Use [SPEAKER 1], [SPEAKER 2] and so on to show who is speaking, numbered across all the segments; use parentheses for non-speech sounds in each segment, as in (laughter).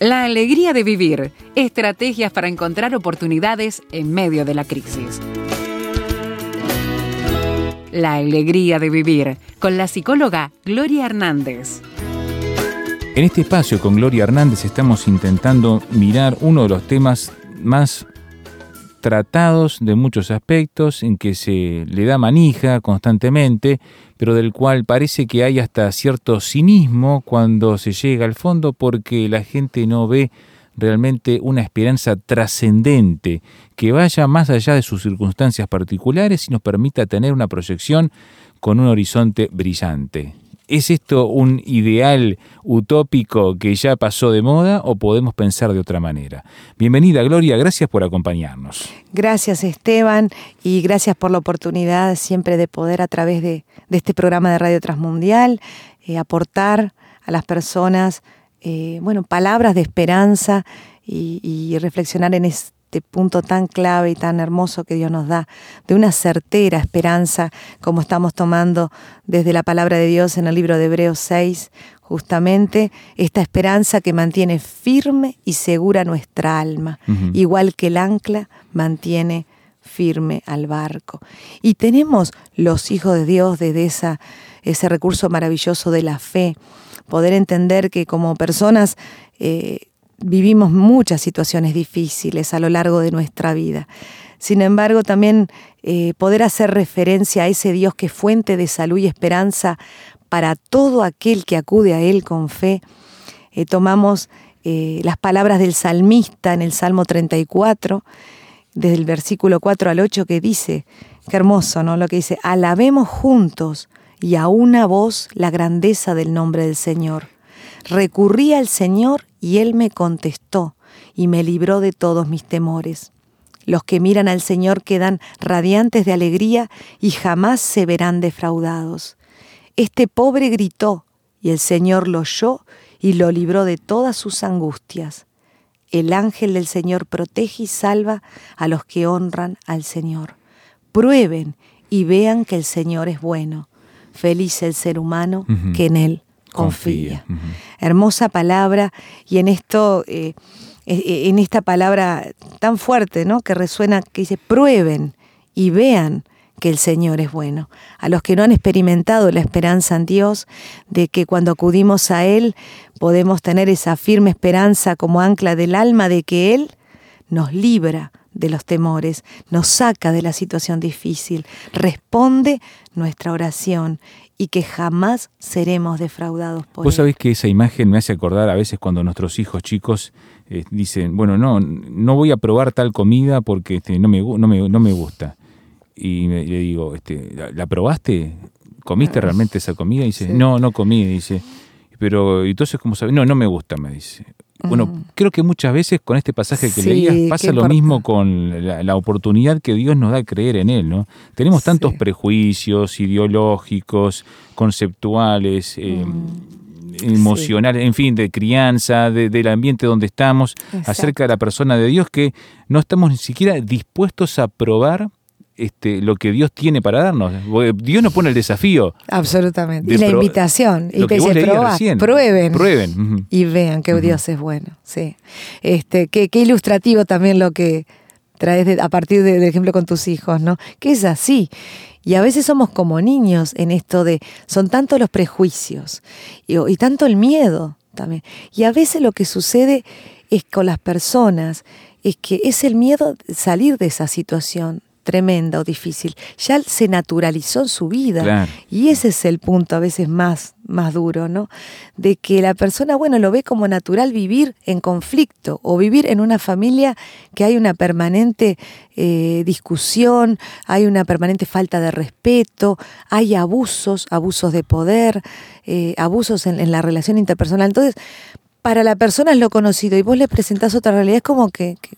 [SPEAKER 1] La alegría de vivir. Estrategias para encontrar oportunidades en medio de la crisis. La alegría de vivir con la psicóloga Gloria Hernández.
[SPEAKER 2] En este espacio con Gloria Hernández estamos intentando mirar uno de los temas más tratados de muchos aspectos, en que se le da manija constantemente, pero del cual parece que hay hasta cierto cinismo cuando se llega al fondo porque la gente no ve realmente una esperanza trascendente que vaya más allá de sus circunstancias particulares y nos permita tener una proyección con un horizonte brillante. ¿Es esto un ideal utópico que ya pasó de moda o podemos pensar de otra manera? Bienvenida Gloria, gracias por acompañarnos.
[SPEAKER 3] Gracias Esteban y gracias por la oportunidad siempre de poder a través de, este programa de Radio Transmundial eh, aportar a las personas eh, bueno, palabras de esperanza y, y reflexionar en este este punto tan clave y tan hermoso que Dios nos da, de una certera esperanza como estamos tomando desde la palabra de Dios en el libro de Hebreos 6, justamente esta esperanza que mantiene firme y segura nuestra alma, igual que el ancla mantiene firme al barco. Y tenemos los hijos de Dios desde esa, ese recurso maravilloso de la fe, poder entender que como personas eh, vivimos muchas situaciones difíciles a lo largo de nuestra vida. Sin embargo, también eh, poder hacer referencia a ese Dios que es fuente de salud y esperanza para todo aquel que acude a Él con fe. Eh, tomamos eh, las palabras del salmista en el Salmo 34, desde el versículo 4 al 8, que dice, qué hermoso, ¿no? Lo que dice, alabemos juntos y a una voz la grandeza del nombre del Señor. Recurrí al Señor y Él me contestó y me libró de todos mis temores. Los que miran al Señor quedan radiantes de alegría y jamás se verán defraudados. Este pobre gritó y el Señor lo oyó y lo libró de todas sus angustias. El ángel del Señor protege y salva a los que honran al Señor. Prueben y vean que el Señor es bueno. Feliz el ser humano que en Él confía. Hermosa palabra y en esto, eh, eh, eh, en esta palabra tan fuerte, ¿no? Que resuena, que dice, prueben y vean que el Señor es bueno. A los que no han experimentado la esperanza en Dios, de que cuando acudimos a Él podemos tener esa firme esperanza como ancla del alma de que Él nos libra de los temores, nos saca de la situación difícil, responde nuestra oración y que jamás seremos defraudados por
[SPEAKER 2] Vos sabés que esa imagen me hace acordar a veces cuando nuestros hijos chicos eh, dicen, bueno, no, no voy a probar tal comida porque este, no, me, no, me, no me gusta. Y le digo, este, ¿la, probaste? ¿Comiste realmente esa comida? Y dice, no, no comí. dice, pero entonces, ¿cómo sabes? No, no me gusta, me dice. Bueno, mm. creo que muchas veces con este pasaje que leías pasa lo mismo con la, oportunidad que Dios nos da a creer en Él, ¿no? Tenemos tantos prejuicios ideológicos, conceptuales, eh, mm. emocionales, en fin, de crianza, del ambiente donde estamos, acerca de la persona de Dios, que no estamos ni siquiera dispuestos a probar este, lo que Dios tiene para darnos. Dios nos pone el desafío.
[SPEAKER 3] Absolutamente. Y la invitación. Y te dice, prueben.
[SPEAKER 2] Prueben.
[SPEAKER 3] Y vean que Dios es bueno. Sí. Este, qué, ilustrativo también lo que traes a partir del ejemplo con tus hijos, ¿no? Que es así. Y a veces somos como niños en esto de, son tantos los prejuicios y, y tanto el miedo también. Y a veces lo que sucede es con las personas, es que es el miedo de salir de esa situación, tremenda o difícil, ya se naturalizó en su vida. Y ese es el punto a veces más, más duro, ¿no? De que la persona, bueno, lo ve como natural vivir en conflicto o vivir en una familia que hay una permanente eh, discusión, hay una permanente falta de respeto, hay abusos, abusos de poder, eh, abusos en, la relación interpersonal. Entonces, para la persona es lo conocido y vos le presentás otra realidad, es como que que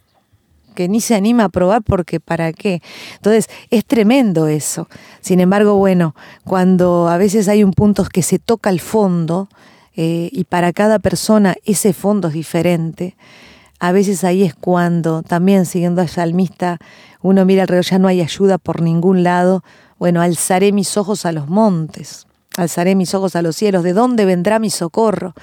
[SPEAKER 3] ni se anima a probar porque para qué. Entonces, es tremendo eso. Sin embargo, bueno, cuando a veces hay un punto que se toca el fondo eh, y para cada persona ese fondo es diferente, a veces ahí es cuando también siguiendo al salmista uno mira alrededor, ya no hay ayuda por ningún lado, bueno, alzaré mis ojos a los montes. alzaré mis ojos a los cielos, ¿de dónde vendrá mi socorro?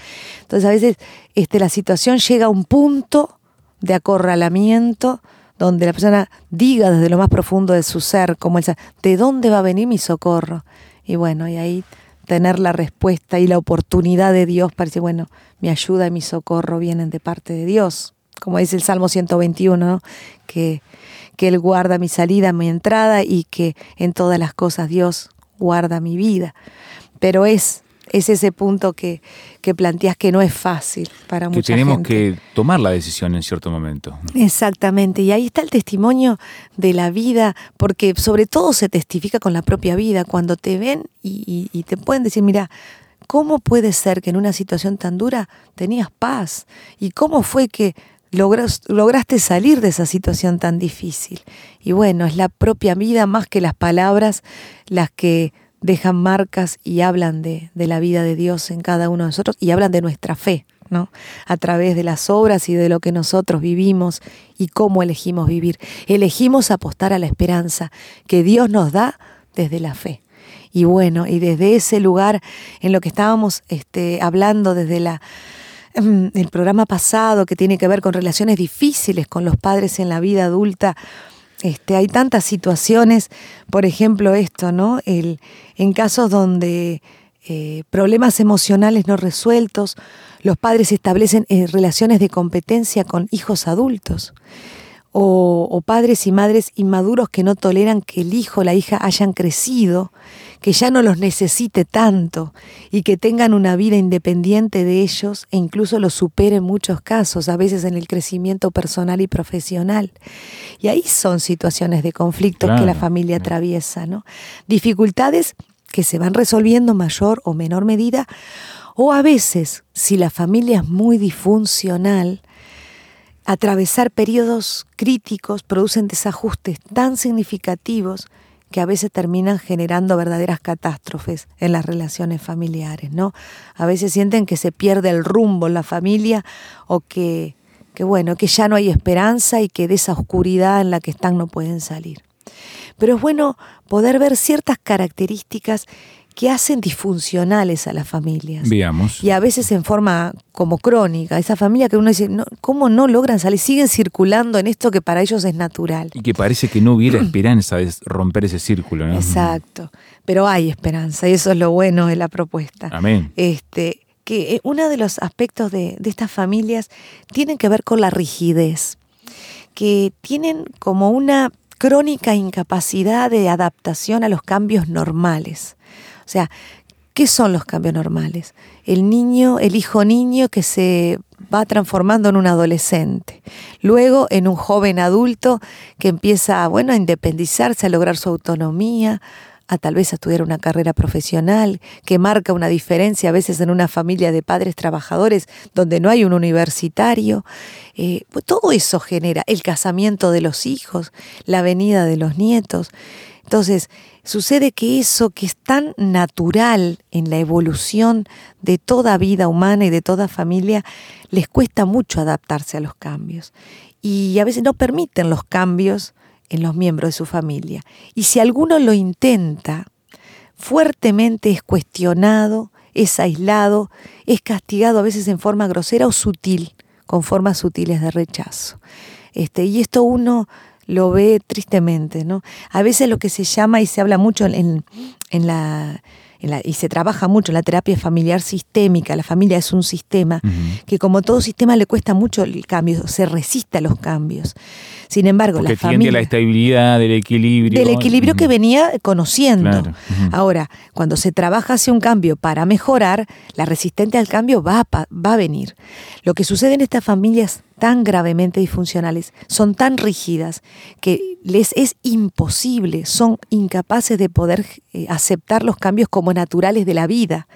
[SPEAKER 3] Entonces a veces este, la situación llega a un punto de acorralamiento donde la persona diga desde lo más profundo de su ser, como el ¿de dónde va a venir mi socorro? Y bueno, y ahí tener la respuesta y la oportunidad de Dios para decir, bueno, mi ayuda y mi socorro vienen de parte de Dios. Como dice el Salmo 121, que, que Él guarda mi salida, mi entrada y que en todas las cosas Dios guarda mi vida. Pero es es ese punto que, que planteas que no es fácil para
[SPEAKER 2] que tenemos que tomar la decisión en cierto momento.
[SPEAKER 3] Exactamente, y ahí está el testimonio de la vida, porque sobre todo se testifica con la propia vida, cuando te ven y, y te pueden decir, mira, ¿cómo puede ser que en una situación tan dura tenías paz? ¿Y cómo fue que lograste salir de esa situación tan difícil? Y bueno, es la propia vida más que las palabras las que dejan marcas y hablan de, de, la vida de Dios en cada uno de nosotros y hablan de nuestra fe, ¿no? A través de las obras y de lo que nosotros vivimos y cómo elegimos vivir. Elegimos apostar a la esperanza que Dios nos da desde la fe. Y bueno, y desde ese lugar en lo que estábamos este, hablando desde la mm, el programa pasado que tiene que ver con relaciones difíciles con los padres en la vida adulta, este, hay tantas situaciones, por ejemplo esto, ¿no? El, en casos donde eh, problemas emocionales no resueltos, los padres establecen eh, relaciones de competencia con hijos adultos. O, o, padres y madres inmaduros que no toleran que el hijo o la hija hayan crecido que ya no los necesite tanto y que tengan una vida independiente de ellos e incluso los supere en muchos casos, a veces en el crecimiento personal y profesional. Y ahí son situaciones de conflictos que la familia atraviesa, ¿no? Dificultades que se van resolviendo en mayor o menor medida, o a veces, si la familia es muy disfuncional, atravesar periodos críticos producen desajustes tan significativos que a veces terminan generando verdaderas catástrofes en las relaciones familiares, ¿no? A veces sienten que se pierde el rumbo en la familia o que, que bueno, que ya no hay esperanza y que de esa oscuridad en la que están no pueden salir. Pero es bueno poder ver ciertas características que hacen disfuncionales a las familias.
[SPEAKER 2] Veamos.
[SPEAKER 3] Y a veces en forma como crónica. Esa familia que uno dice, ¿cómo no logran salir? Siguen circulando en esto que para ellos es natural.
[SPEAKER 2] Y que parece que no hubiera esperanza de romper ese círculo, ¿no?
[SPEAKER 3] Exacto. Pero hay esperanza y eso es lo bueno de la propuesta.
[SPEAKER 2] Amén.
[SPEAKER 3] Este, que eh, uno de los aspectos de, de estas familias tiene que ver con la rigidez, que tienen como una crónica incapacidad de adaptación a los cambios normales. O sea, ¿qué son los cambios normales? El niño, el hijo niño que se va transformando en un adolescente, luego en un joven adulto que empieza, bueno, a independizarse, a lograr su autonomía, a tal vez a estudiar una carrera profesional, que marca una diferencia a veces en una familia de padres trabajadores donde no hay un universitario. Eh, pues todo eso genera el casamiento de los hijos, la venida de los nietos. Entonces, sucede que eso que es tan natural en la evolución de toda vida humana y de toda familia, les cuesta mucho adaptarse a los cambios. Y a veces no permiten los cambios en los miembros de su familia. Y si alguno lo intenta, fuertemente es cuestionado, es aislado, es castigado a veces en forma grosera o sutil, con formas sutiles de rechazo. Este, y esto uno lo ve tristemente, ¿no? A veces lo que se llama y se habla mucho en, en la y se trabaja mucho en la terapia familiar sistémica, la familia es un sistema, que como todo sistema le cuesta mucho el cambio, se resiste a los cambios. Sin embargo,
[SPEAKER 2] la
[SPEAKER 3] familia...
[SPEAKER 2] la estabilidad, del equilibrio.
[SPEAKER 3] Del equilibrio que venía conociendo. Ahora, cuando se trabaja hacia un cambio para mejorar, la resistencia al cambio va va a venir. Lo que sucede en estas familias tan gravemente disfuncionales, son tan rígidas que les es imposible, son incapaces de poder eh, aceptar los cambios como naturales de la vida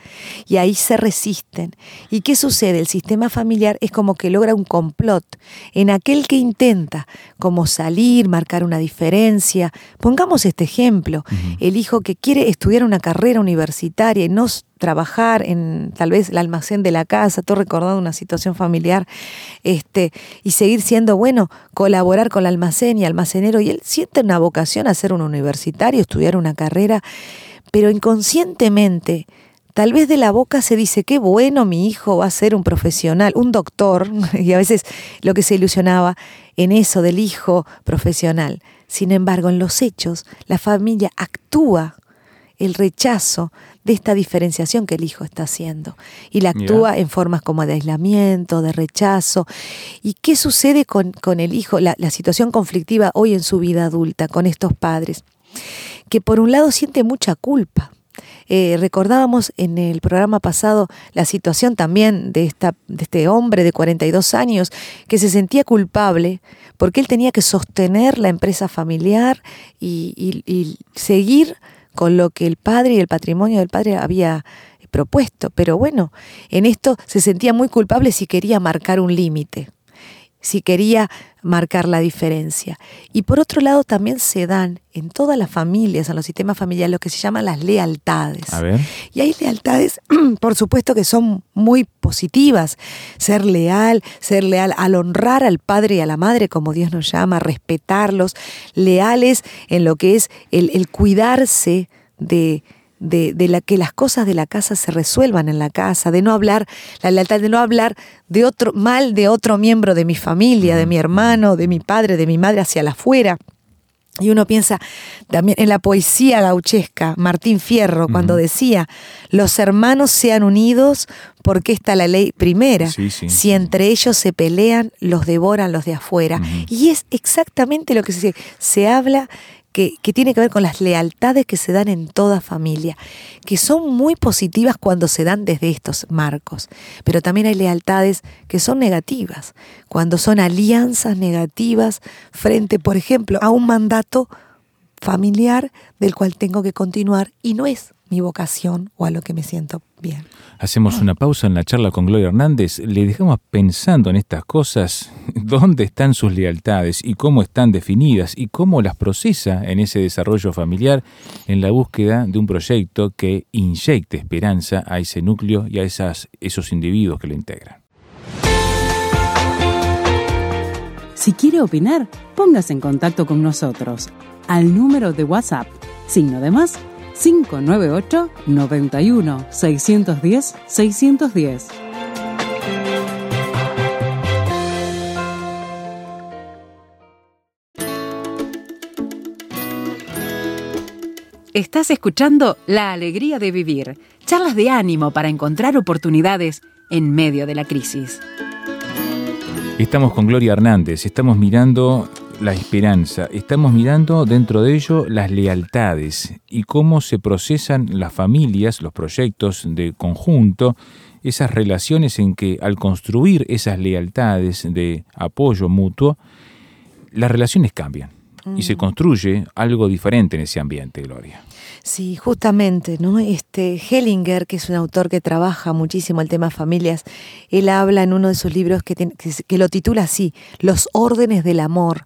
[SPEAKER 3] y ahí se resisten. ¿Y qué sucede? El sistema familiar es como que logra un complot en aquel que intenta como salir, marcar una diferencia. Pongamos este ejemplo, el hijo que quiere estudiar una carrera universitaria y no trabajar en tal vez el almacén de la casa, todo recordando una situación familiar, este, y seguir siendo bueno, colaborar con el almacén y almacenero, y él siente una vocación a ser un universitario, estudiar una carrera, pero inconscientemente tal vez de la boca se dice, qué bueno, mi hijo va a ser un profesional, un doctor, (laughs) y a veces lo que se ilusionaba en eso del hijo profesional. Sin embargo, en los hechos, la familia actúa el rechazo de esta diferenciación que el hijo está haciendo. Y la actúa en formas como de aislamiento, de rechazo. ¿Y qué sucede con, con el hijo, la, la situación conflictiva hoy en su vida adulta con estos padres? Que por un lado siente mucha culpa eh, recordábamos en el programa pasado la situación también de, esta, de este hombre de 42 años que se sentía culpable porque él tenía que sostener la empresa familiar y, y seguir con lo que el padre y el patrimonio del padre había propuesto. Pero bueno, en esto se sentía muy culpable si quería marcar un límite si quería marcar la diferencia. Y por otro lado también se dan en todas las familias, en los sistemas familiares, lo que se llaman las lealtades. Y hay lealtades, (clears throat) por supuesto, que son muy positivas. Ser leal, ser leal al honrar al padre y a la madre, como Dios nos llama, respetarlos, leales en lo que es el, el cuidarse de de, la que las cosas de la casa se resuelvan en la casa, de no hablar, la lealtad de no hablar de otro, mal de otro miembro de mi familia, de mi hermano, de mi padre, de mi madre hacia la afuera. Y uno piensa también en la poesía gauchesca, Martín Fierro, cuando decía, los hermanos sean unidos porque está la ley primera. Si entre ellos se pelean, los devoran los de afuera. Y es exactamente lo que se, se habla que, tiene que ver con las lealtades que se dan en toda familia, que son muy positivas cuando se dan desde estos marcos, pero también hay lealtades que son negativas, cuando son alianzas negativas frente, por ejemplo, a un mandato familiar del cual tengo que continuar y no es mi vocación o a lo que me siento bien.
[SPEAKER 2] Hacemos una pausa en la charla con Gloria Hernández. Le dejamos pensando en estas cosas, (laughs) dónde están sus lealtades y cómo están definidas y cómo las procesa en ese desarrollo familiar en la búsqueda de un proyecto que inyecte esperanza a ese núcleo y a esas, esos individuos que lo integran.
[SPEAKER 1] Si quiere opinar, póngase en contacto con nosotros al número de WhatsApp, signo de más 598 91 610 610. Estás escuchando La Alegría de Vivir, charlas de ánimo para encontrar oportunidades en medio de la crisis.
[SPEAKER 2] Estamos con Gloria Hernández, estamos mirando la esperanza, estamos mirando dentro de ello las lealtades y cómo se procesan las familias, los proyectos de conjunto, esas relaciones en que al construir esas lealtades de apoyo mutuo, las relaciones cambian y se construye algo diferente en ese ambiente, Gloria.
[SPEAKER 3] Sí, justamente, ¿no? Este Hellinger, que es un autor que trabaja muchísimo el tema familias, él habla en uno de sus libros que, que, lo titula así, Los órdenes del amor.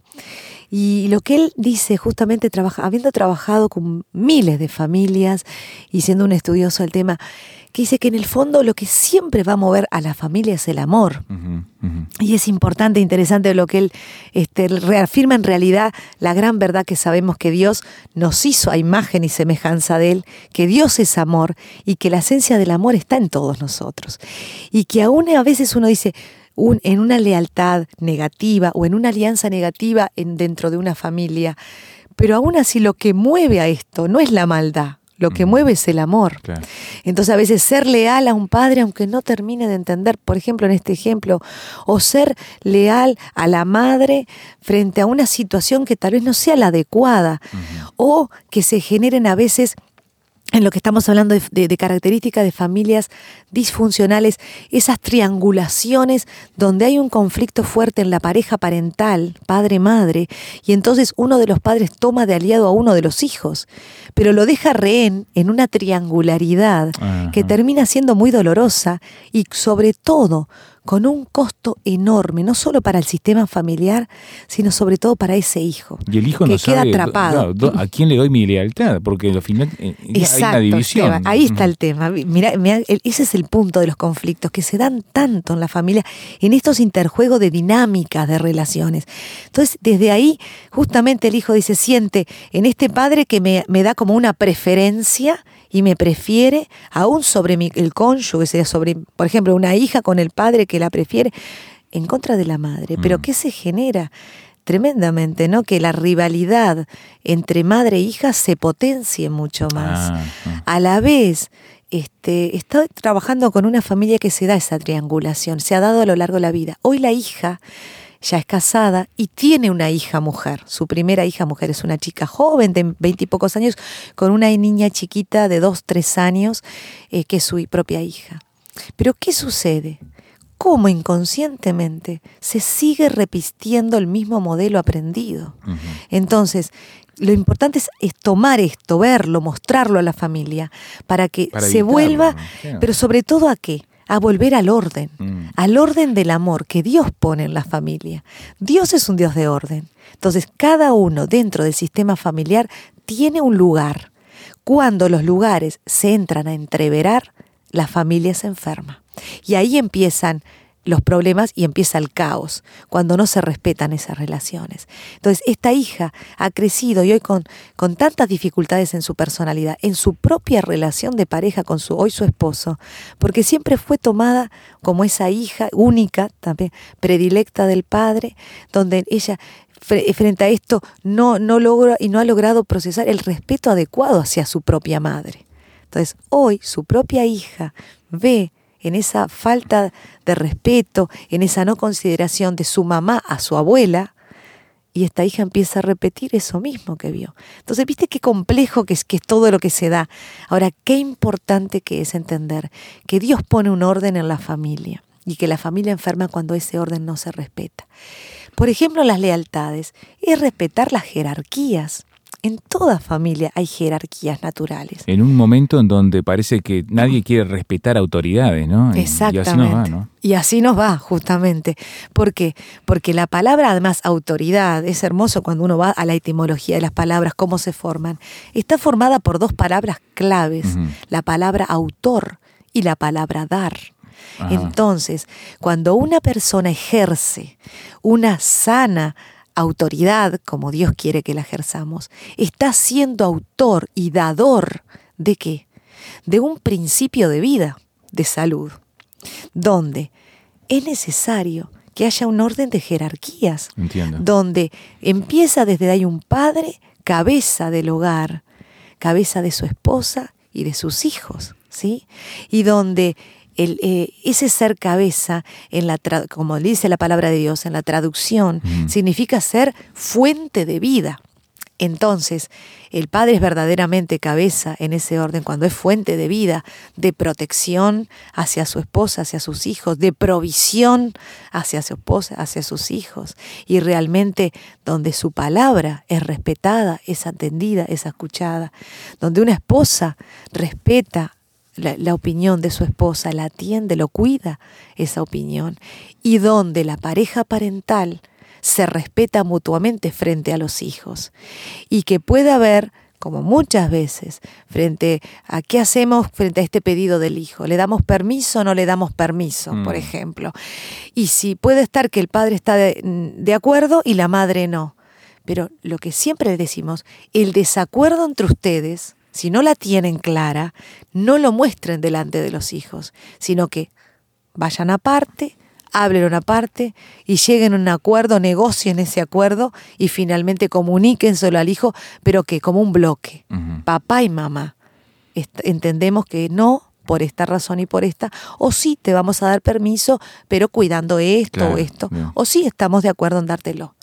[SPEAKER 3] Y lo que él dice, justamente trabaja, habiendo trabajado con miles de familias y siendo un estudioso del tema, que dice que en el fondo lo que siempre va a mover a la familia es el amor. Y es importante, interesante lo que él este, reafirma en realidad la gran verdad que sabemos que Dios nos hizo a imagen y semejanza de Él, que Dios es amor y que la esencia del amor está en todos nosotros. Y que aún a veces uno dice, en una lealtad negativa o en una alianza negativa en, dentro de una familia, pero aún así lo que mueve a esto no es la maldad, lo que mueve es el amor. Entonces a veces ser leal a un padre aunque no termine de entender, por ejemplo en este ejemplo, o ser leal a la madre frente a una situación que tal vez no sea la adecuada, o que se generen a veces en lo que estamos hablando de, características de familias disfuncionales, esas triangulaciones donde hay un conflicto fuerte en la pareja parental, padre-madre, y entonces uno de los padres toma de aliado a uno de los hijos, pero lo deja rehén en una triangularidad que termina siendo muy dolorosa y sobre todo con un costo enorme, no solo para el sistema familiar, sino sobre todo para ese hijo.
[SPEAKER 2] Y el hijo
[SPEAKER 3] que
[SPEAKER 2] no
[SPEAKER 3] queda atrapado.
[SPEAKER 2] ¿A quién le doy mi lealtad? Porque al final eh, hay una división.
[SPEAKER 3] ahí está el tema. Mira, ese es el punto de los conflictos que se dan tanto en la familia, en estos interjuegos de dinámicas de relaciones. Entonces, desde ahí, justamente el hijo dice, siente en este padre que me, me da como una preferencia y me prefiere aún sobre mi, el cónyuge, sea sobre, por ejemplo, una hija con el padre que la prefiere en contra de la madre. Pero
[SPEAKER 2] Mm.
[SPEAKER 3] ¿qué se genera? Tremendamente, ¿no? Que la rivalidad entre madre e hija se potencie mucho más.
[SPEAKER 2] Ah, ah.
[SPEAKER 3] A la vez, este, estoy trabajando con una familia que se da esa triangulación, se ha dado a lo largo de la vida. Hoy la hija ya es casada y tiene una hija mujer. Su primera hija mujer es una chica joven de veintipocos años con una niña chiquita de dos, tres años eh, que es su propia hija. Pero ¿qué sucede? Cómo inconscientemente se sigue repitiendo el mismo modelo aprendido. Entonces, lo importante es, es tomar esto, verlo, mostrarlo a la familia, para que
[SPEAKER 2] Para
[SPEAKER 3] se
[SPEAKER 2] evitarlo,
[SPEAKER 3] vuelva, pero sobre todo a qué? A volver al orden,
[SPEAKER 2] Mm.
[SPEAKER 3] al orden del amor que Dios pone en la familia. Dios es un Dios de orden. Entonces, cada uno dentro del sistema familiar tiene un lugar. Cuando los lugares se entran a entreverar, la familia se enferma. Y ahí empiezan los problemas y empieza el caos, cuando no se respetan esas relaciones. Entonces, esta hija ha crecido y hoy con, con tantas dificultades en su personalidad, en su propia relación de pareja con su hoy su esposo, porque siempre fue tomada como esa hija única, también predilecta del padre, donde ella fre- frente a esto no, no logra y no ha logrado procesar el respeto adecuado hacia su propia madre. Entonces, hoy su propia hija ve en esa falta de respeto, en esa no consideración de su mamá a su abuela, y esta hija empieza a repetir eso mismo que vio. Entonces, ¿viste qué complejo que es, que es todo lo que se da? Ahora, qué importante que es entender que Dios pone un orden en la familia y que la familia enferma cuando ese orden no se respeta. Por ejemplo, las lealtades es respetar las jerarquías. En toda familia hay jerarquías naturales.
[SPEAKER 2] En un momento en donde parece que nadie quiere respetar autoridades, ¿no?
[SPEAKER 3] Exactamente.
[SPEAKER 2] Y así nos va, ¿no?
[SPEAKER 3] Y así nos va, justamente. ¿Por qué? Porque la palabra, además, autoridad, es hermoso cuando uno va a la etimología de las palabras, cómo se forman. Está formada por dos palabras claves, la palabra autor y la palabra dar.
[SPEAKER 2] Ajá.
[SPEAKER 3] Entonces, cuando una persona ejerce una sana autoridad, como Dios quiere que la ejerzamos, está siendo autor y dador de qué? De un principio de vida, de salud, donde es necesario que haya un orden de jerarquías,
[SPEAKER 2] Entiendo.
[SPEAKER 3] donde empieza desde ahí un padre, cabeza del hogar, cabeza de su esposa y de sus hijos, ¿sí? Y donde el, eh, ese ser cabeza, en la como dice la palabra de Dios en la traducción,
[SPEAKER 2] Ujú.
[SPEAKER 3] significa ser fuente de vida. Entonces, el padre es verdaderamente cabeza en ese orden cuando es fuente de vida, de protección hacia su esposa, hacia sus hijos, de provisión hacia su esposa, hacia sus hijos, y realmente donde su palabra es respetada, es atendida, es escuchada, donde una esposa respeta la, la opinión de su esposa, la atiende, lo cuida esa opinión, y donde la pareja parental se respeta mutuamente frente a los hijos y que puede haber, como muchas veces, frente a qué hacemos frente a este pedido del hijo. ¿Le damos permiso o no le damos permiso,
[SPEAKER 2] Mm.
[SPEAKER 3] por ejemplo? Y si puede estar que el padre está de, de acuerdo y la madre no. Pero lo que siempre decimos, el desacuerdo entre ustedes, si no la tienen clara, no lo muestren delante de los hijos, sino que vayan aparte, hablen aparte y lleguen a un acuerdo, negocien ese acuerdo y finalmente comuníquenselo al hijo, pero que como un bloque, papá y mamá. Entendemos que no por esta razón y por esta, o sí te vamos a dar permiso, pero cuidando esto
[SPEAKER 2] Claro,
[SPEAKER 3] o esto,
[SPEAKER 2] bien.
[SPEAKER 3] o sí estamos de acuerdo en dártelo,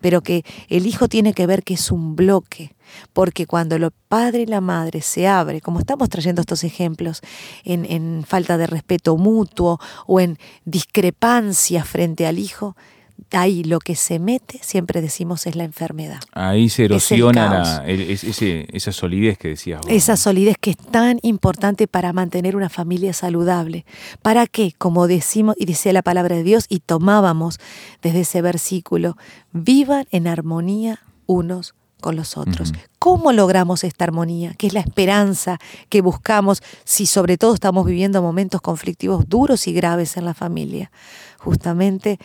[SPEAKER 3] pero que el hijo tiene que ver que es un bloque, porque cuando el padre y la madre se abre, como estamos trayendo estos ejemplos, en, en falta de respeto mutuo o en discrepancia frente al hijo, ahí lo que se mete, siempre decimos, es la enfermedad.
[SPEAKER 2] Ahí se erosiona
[SPEAKER 3] caos.
[SPEAKER 2] la- el- es- ese- esa solidez que decías vos.
[SPEAKER 3] Esa solidez que es tan importante para mantener una familia saludable. ¿Para qué? Como decimos y dice la palabra de Dios y tomábamos desde ese versículo, vivan en armonía unos con los otros. ¿Cómo logramos esta armonía? Que es la esperanza que buscamos si sobre todo estamos viviendo momentos conflictivos duros y graves en la familia. Justamente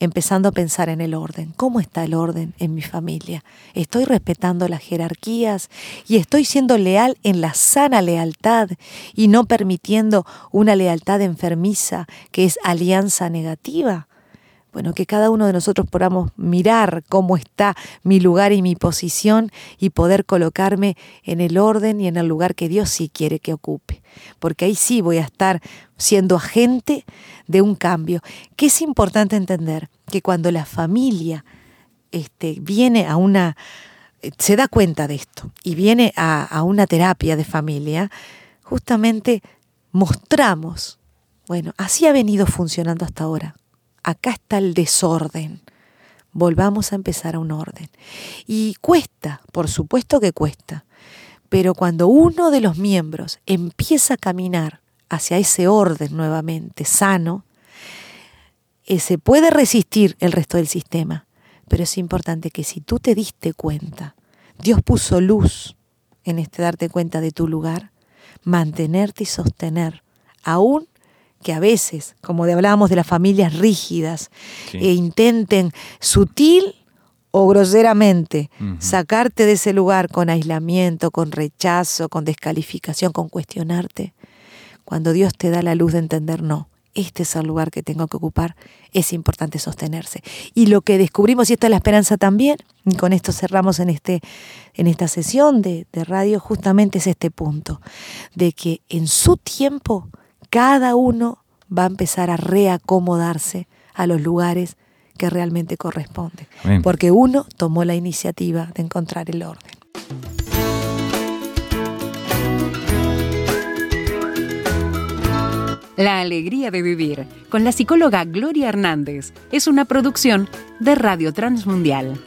[SPEAKER 3] empezando a pensar en el orden. ¿Cómo está el orden en mi familia? ¿Estoy respetando las jerarquías y estoy siendo leal en la sana lealtad y no permitiendo una lealtad enfermiza que es alianza negativa? Bueno, que cada uno de nosotros podamos mirar cómo está mi lugar y mi posición y poder colocarme en el orden y en el lugar que Dios sí quiere que ocupe. Porque ahí sí voy a estar siendo agente de un cambio. Que es importante entender que cuando la familia este, viene a una, se da cuenta de esto y viene a, a una terapia de familia, justamente mostramos, bueno, así ha venido funcionando hasta ahora acá está el desorden. Volvamos a empezar a un orden. Y cuesta, por supuesto que cuesta, pero cuando uno de los miembros empieza a caminar hacia ese orden nuevamente, sano, eh, se puede resistir el resto del sistema. Pero es importante que si tú te diste cuenta, Dios puso luz en este darte cuenta de tu lugar, mantenerte y sostener, aún que a veces, como hablábamos de las familias rígidas, e intenten sutil o groseramente sacarte de ese lugar con aislamiento, con rechazo, con descalificación, con cuestionarte, cuando Dios te da la luz de entender, no, este es el lugar que tengo que ocupar, es importante sostenerse. Y lo que descubrimos, y esta es la esperanza también, y con esto cerramos en, este, en esta sesión de, de radio, justamente es este punto, de que en su tiempo cada uno va a empezar a reacomodarse a los lugares que realmente corresponden. Porque uno tomó la iniciativa de encontrar el orden.
[SPEAKER 1] La alegría de vivir con la psicóloga Gloria Hernández es una producción de Radio Transmundial.